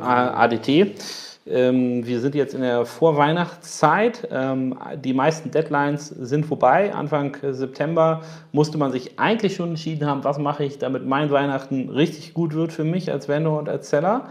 ADT. Ähm, wir sind jetzt in der Vorweihnachtszeit. Ähm, die meisten Deadlines sind vorbei. Anfang September musste man sich eigentlich schon entschieden haben, was mache ich, damit mein Weihnachten richtig gut wird für mich als Vendor und als Seller.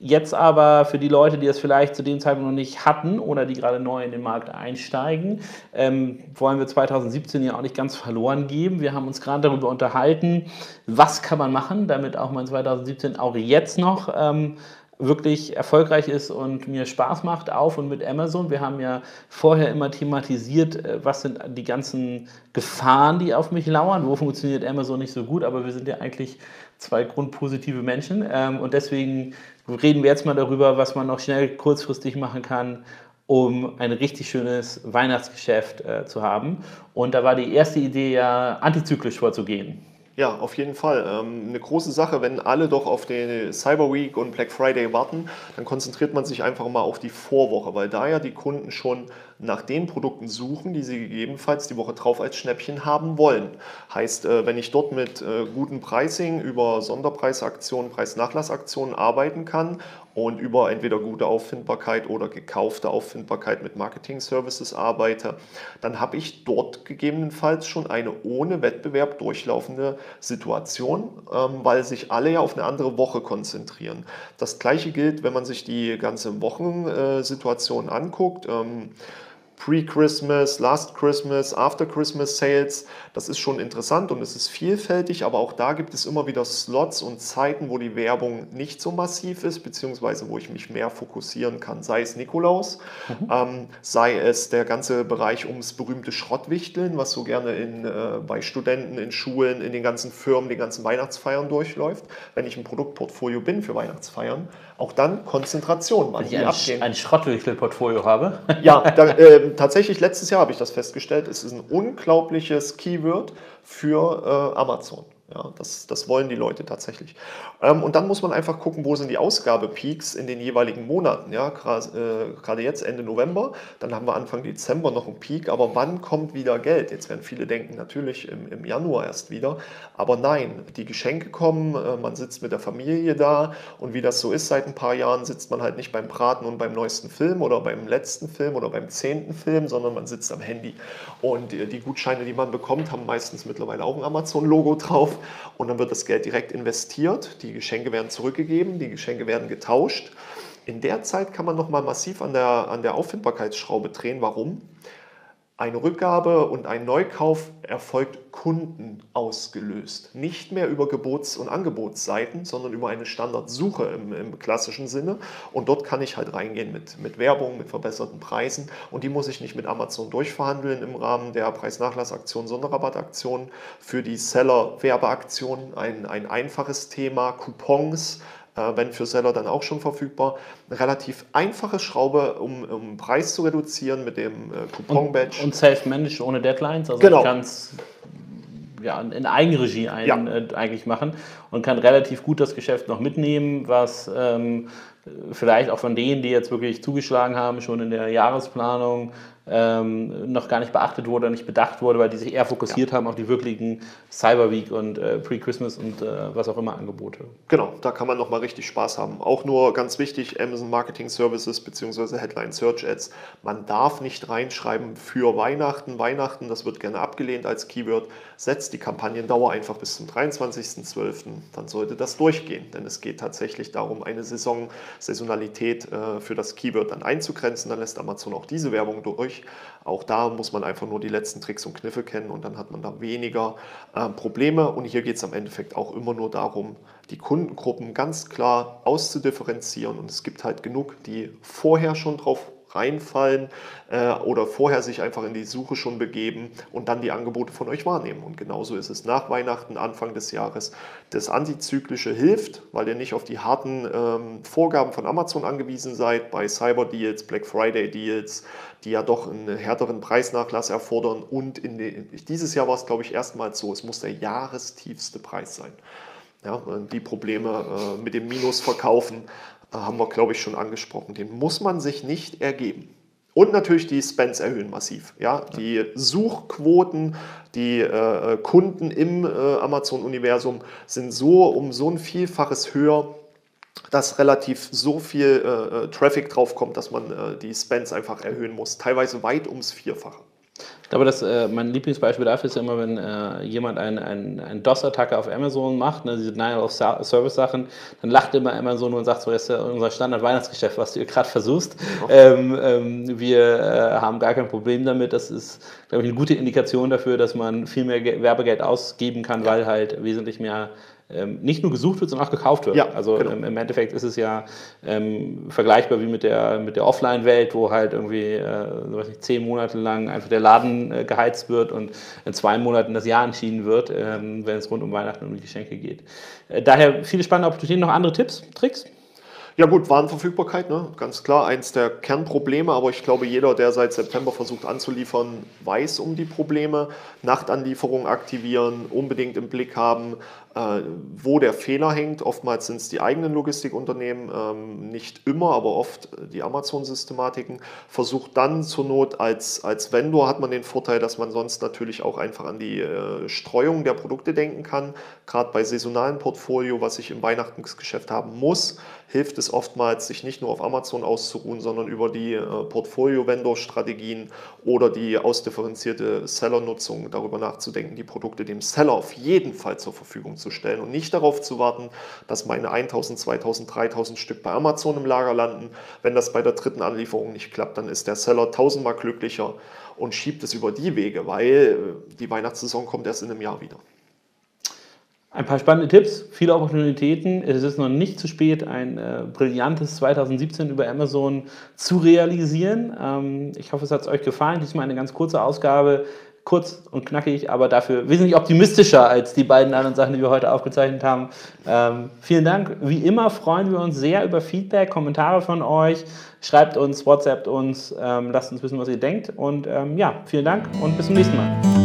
Jetzt aber für die Leute, die es vielleicht zu dem Zeitpunkt noch nicht hatten oder die gerade neu in den Markt einsteigen, ähm, wollen wir 2017 ja auch nicht ganz verloren geben. Wir haben uns gerade darüber unterhalten, was kann man machen, damit auch mein 2017 auch jetzt noch ähm, wirklich erfolgreich ist und mir Spaß macht auf und mit Amazon. Wir haben ja vorher immer thematisiert, äh, was sind die ganzen Gefahren, die auf mich lauern, wo funktioniert Amazon nicht so gut, aber wir sind ja eigentlich zwei grundpositive Menschen ähm, und deswegen reden wir jetzt mal darüber, was man noch schnell kurzfristig machen kann, um ein richtig schönes Weihnachtsgeschäft äh, zu haben. Und da war die erste Idee ja, antizyklisch vorzugehen. Ja, auf jeden Fall. Ähm, eine große Sache, wenn alle doch auf den Cyber Week und Black Friday warten, dann konzentriert man sich einfach mal auf die Vorwoche, weil da ja die Kunden schon nach den Produkten suchen, die sie gegebenenfalls die Woche drauf als Schnäppchen haben wollen. Heißt, äh, wenn ich dort mit äh, gutem Pricing über Sonderpreisaktionen, Preisnachlassaktionen arbeiten kann und über entweder gute Auffindbarkeit oder gekaufte Auffindbarkeit mit Marketing-Services arbeite, dann habe ich dort gegebenenfalls schon eine ohne Wettbewerb durchlaufende Situation, ähm, weil sich alle ja auf eine andere Woche konzentrieren. Das gleiche gilt, wenn man sich die ganze Wochensituation anguckt. Pre-Christmas, Last Christmas, After Christmas Sales. Das ist schon interessant und es ist vielfältig, aber auch da gibt es immer wieder Slots und Zeiten, wo die Werbung nicht so massiv ist, beziehungsweise wo ich mich mehr fokussieren kann, sei es Nikolaus, mhm. ähm, sei es der ganze Bereich ums berühmte Schrottwichteln, was so gerne in, äh, bei Studenten, in Schulen, in den ganzen Firmen, den ganzen Weihnachtsfeiern durchläuft. Wenn ich ein Produktportfolio bin für Weihnachtsfeiern, auch dann Konzentration, wann Wenn ich ein, ein Schrottwichtel-Portfolio habe. Ja, da, äh, tatsächlich letztes Jahr habe ich das festgestellt. Es ist ein unglaubliches Keyword für äh, Amazon. Ja, das, das wollen die Leute tatsächlich. Ähm, und dann muss man einfach gucken, wo sind die Ausgabepeaks in den jeweiligen Monaten. Ja, gerade äh, jetzt Ende November, dann haben wir Anfang Dezember noch einen Peak, aber wann kommt wieder Geld? Jetzt werden viele denken, natürlich im, im Januar erst wieder, aber nein, die Geschenke kommen, äh, man sitzt mit der Familie da und wie das so ist seit ein paar Jahren, sitzt man halt nicht beim Braten und beim neuesten Film oder beim letzten Film oder beim zehnten Film, sondern man sitzt am Handy. Und äh, die Gutscheine, die man bekommt, haben meistens mittlerweile auch ein Amazon-Logo drauf und dann wird das Geld direkt investiert, die Geschenke werden zurückgegeben, die Geschenke werden getauscht. In der Zeit kann man nochmal massiv an der, an der Auffindbarkeitsschraube drehen. Warum? Eine Rückgabe und ein Neukauf erfolgt Kunden ausgelöst. Nicht mehr über Gebots- und Angebotsseiten, sondern über eine Standardsuche im, im, klassischen Sinne. Und dort kann ich halt reingehen mit, mit Werbung, mit verbesserten Preisen. Und die muss ich nicht mit Amazon durchverhandeln im Rahmen der Preisnachlassaktion, Sonderrabattaktion. Für die Seller-Werbeaktion ein, ein einfaches Thema, Coupons wenn für Seller dann auch schon verfügbar. Eine relativ einfache Schraube, um, um Preis zu reduzieren mit dem äh, Coupon-Badge. Und, und self-managed ohne Deadlines, also genau. es ja, in Eigenregie ein, ja. äh, eigentlich machen und kann relativ gut das Geschäft noch mitnehmen, was ähm, vielleicht auch von denen, die jetzt wirklich zugeschlagen haben, schon in der Jahresplanung ähm, noch gar nicht beachtet wurde, nicht bedacht wurde, weil die sich eher fokussiert ja. haben auf die wirklichen Cyber Week und äh, Pre-Christmas und äh, was auch immer Angebote. Genau, da kann man nochmal richtig Spaß haben. Auch nur ganz wichtig, Amazon Marketing Services bzw. Headline Search Ads. Man darf nicht reinschreiben für Weihnachten. Weihnachten, das wird gerne abgelehnt als Keyword. Setzt die Kampagnendauer einfach bis zum 23.12. Dann sollte das durchgehen, denn es geht tatsächlich darum, eine Saison Saisonalität äh, für das Keyword dann einzugrenzen. Dann lässt Amazon auch diese Werbung durch. Auch da muss man einfach nur die letzten Tricks und Kniffe kennen und dann hat man da weniger äh, Probleme. Und hier geht es am Endeffekt auch immer nur darum, die Kundengruppen ganz klar auszudifferenzieren. Und es gibt halt genug, die vorher schon drauf reinfallen äh, oder vorher sich einfach in die Suche schon begeben und dann die Angebote von euch wahrnehmen. Und genauso ist es nach Weihnachten, Anfang des Jahres. Das Antizyklische hilft, weil ihr nicht auf die harten ähm, Vorgaben von Amazon angewiesen seid, bei Cyber Deals, Black Friday Deals, die ja doch einen härteren Preisnachlass erfordern. Und in den, dieses Jahr war es, glaube ich, erstmals so, es muss der jahrestiefste Preis sein. Ja, die Probleme äh, mit dem Minusverkaufen haben wir, glaube ich, schon angesprochen. Den muss man sich nicht ergeben. Und natürlich die Spends erhöhen massiv. Ja? Die Suchquoten, die äh, Kunden im äh, Amazon-Universum sind so um so ein Vielfaches höher, dass relativ so viel äh, äh Traffic draufkommt, dass man äh, die Spends einfach erhöhen muss. Teilweise weit ums Vierfache. Ich glaube, dass, äh, mein Lieblingsbeispiel dafür ist ja immer, wenn äh, jemand eine ein, ein DOS-Attacke auf Amazon macht, ne, diese Denial of Service Sachen, dann lacht immer Amazon und sagt so, das ist ja unser Standard-Weihnachtsgeschäft, was du gerade versuchst. Ähm, ähm, wir äh, haben gar kein Problem damit. Das ist, glaube ich, eine gute Indikation dafür, dass man viel mehr Werbegeld ausgeben kann, weil halt wesentlich mehr nicht nur gesucht wird, sondern auch gekauft wird. Ja, also genau. im, im, Endeffekt ist es ja ähm, vergleichbar wie mit der, mit der Offline-Welt, wo halt irgendwie äh, nicht, zehn Monate lang einfach der Laden äh, geheizt wird und in zwei Monaten das Jahr entschieden wird, ähm, wenn es rund um Weihnachten und um die Geschenke geht. Äh, daher viele spannende Opportunitäten. Noch andere Tipps, Tricks? Ja gut, Warenverfügbarkeit, ne? ganz klar, eins der Kernprobleme, aber ich glaube, jeder, der seit September versucht anzuliefern, weiß um die Probleme. Nachtanlieferung aktivieren, unbedingt im Blick haben, wo der Fehler hängt. Oftmals sind es die eigenen Logistikunternehmen, ähm, nicht immer, aber oft die Amazon-Systematiken. Versucht dann zur Not als, als Vendor hat man den Vorteil, dass man sonst natürlich auch einfach an die äh, Streuung der Produkte denken kann. Gerade bei saisonalen Portfolio, was ich im Weihnachtsgeschäft haben muss, hilft es oftmals, sich nicht nur auf Amazon auszuruhen, sondern über die äh, Portfolio-Vendor-Strategien oder die ausdifferenzierte Seller-Nutzung darüber nachzudenken, die Produkte dem Seller auf jeden Fall zur Verfügung zu stellen und nicht darauf zu warten, dass meine 1000, 2000, 3000 Stück bei Amazon im Lager landen. Wenn das bei der dritten Anlieferung nicht klappt, dann ist der Seller tausendmal glücklicher und schiebt es über die Wege, weil äh, die Weihnachtssaison kommt erst in einem Jahr wieder. Ein paar spannende Tipps, viele Opportunitäten. Es ist noch nicht zu spät, ein äh, brillantes 2017 über Amazon zu realisieren. Ähm, ich hoffe, es hat euch gefallen. Diesmal eine ganz kurze Ausgabe kurz und knackig, aber dafür wesentlich optimistischer als die beiden anderen Sachen, die wir heute aufgezeichnet haben. Ähm, vielen Dank. Wie immer freuen wir uns sehr über Feedback, Kommentare von euch. Schreibt uns, WhatsAppt uns, ähm, lasst uns wissen, was ihr denkt. Und ähm, ja, vielen Dank und bis zum nächsten Mal.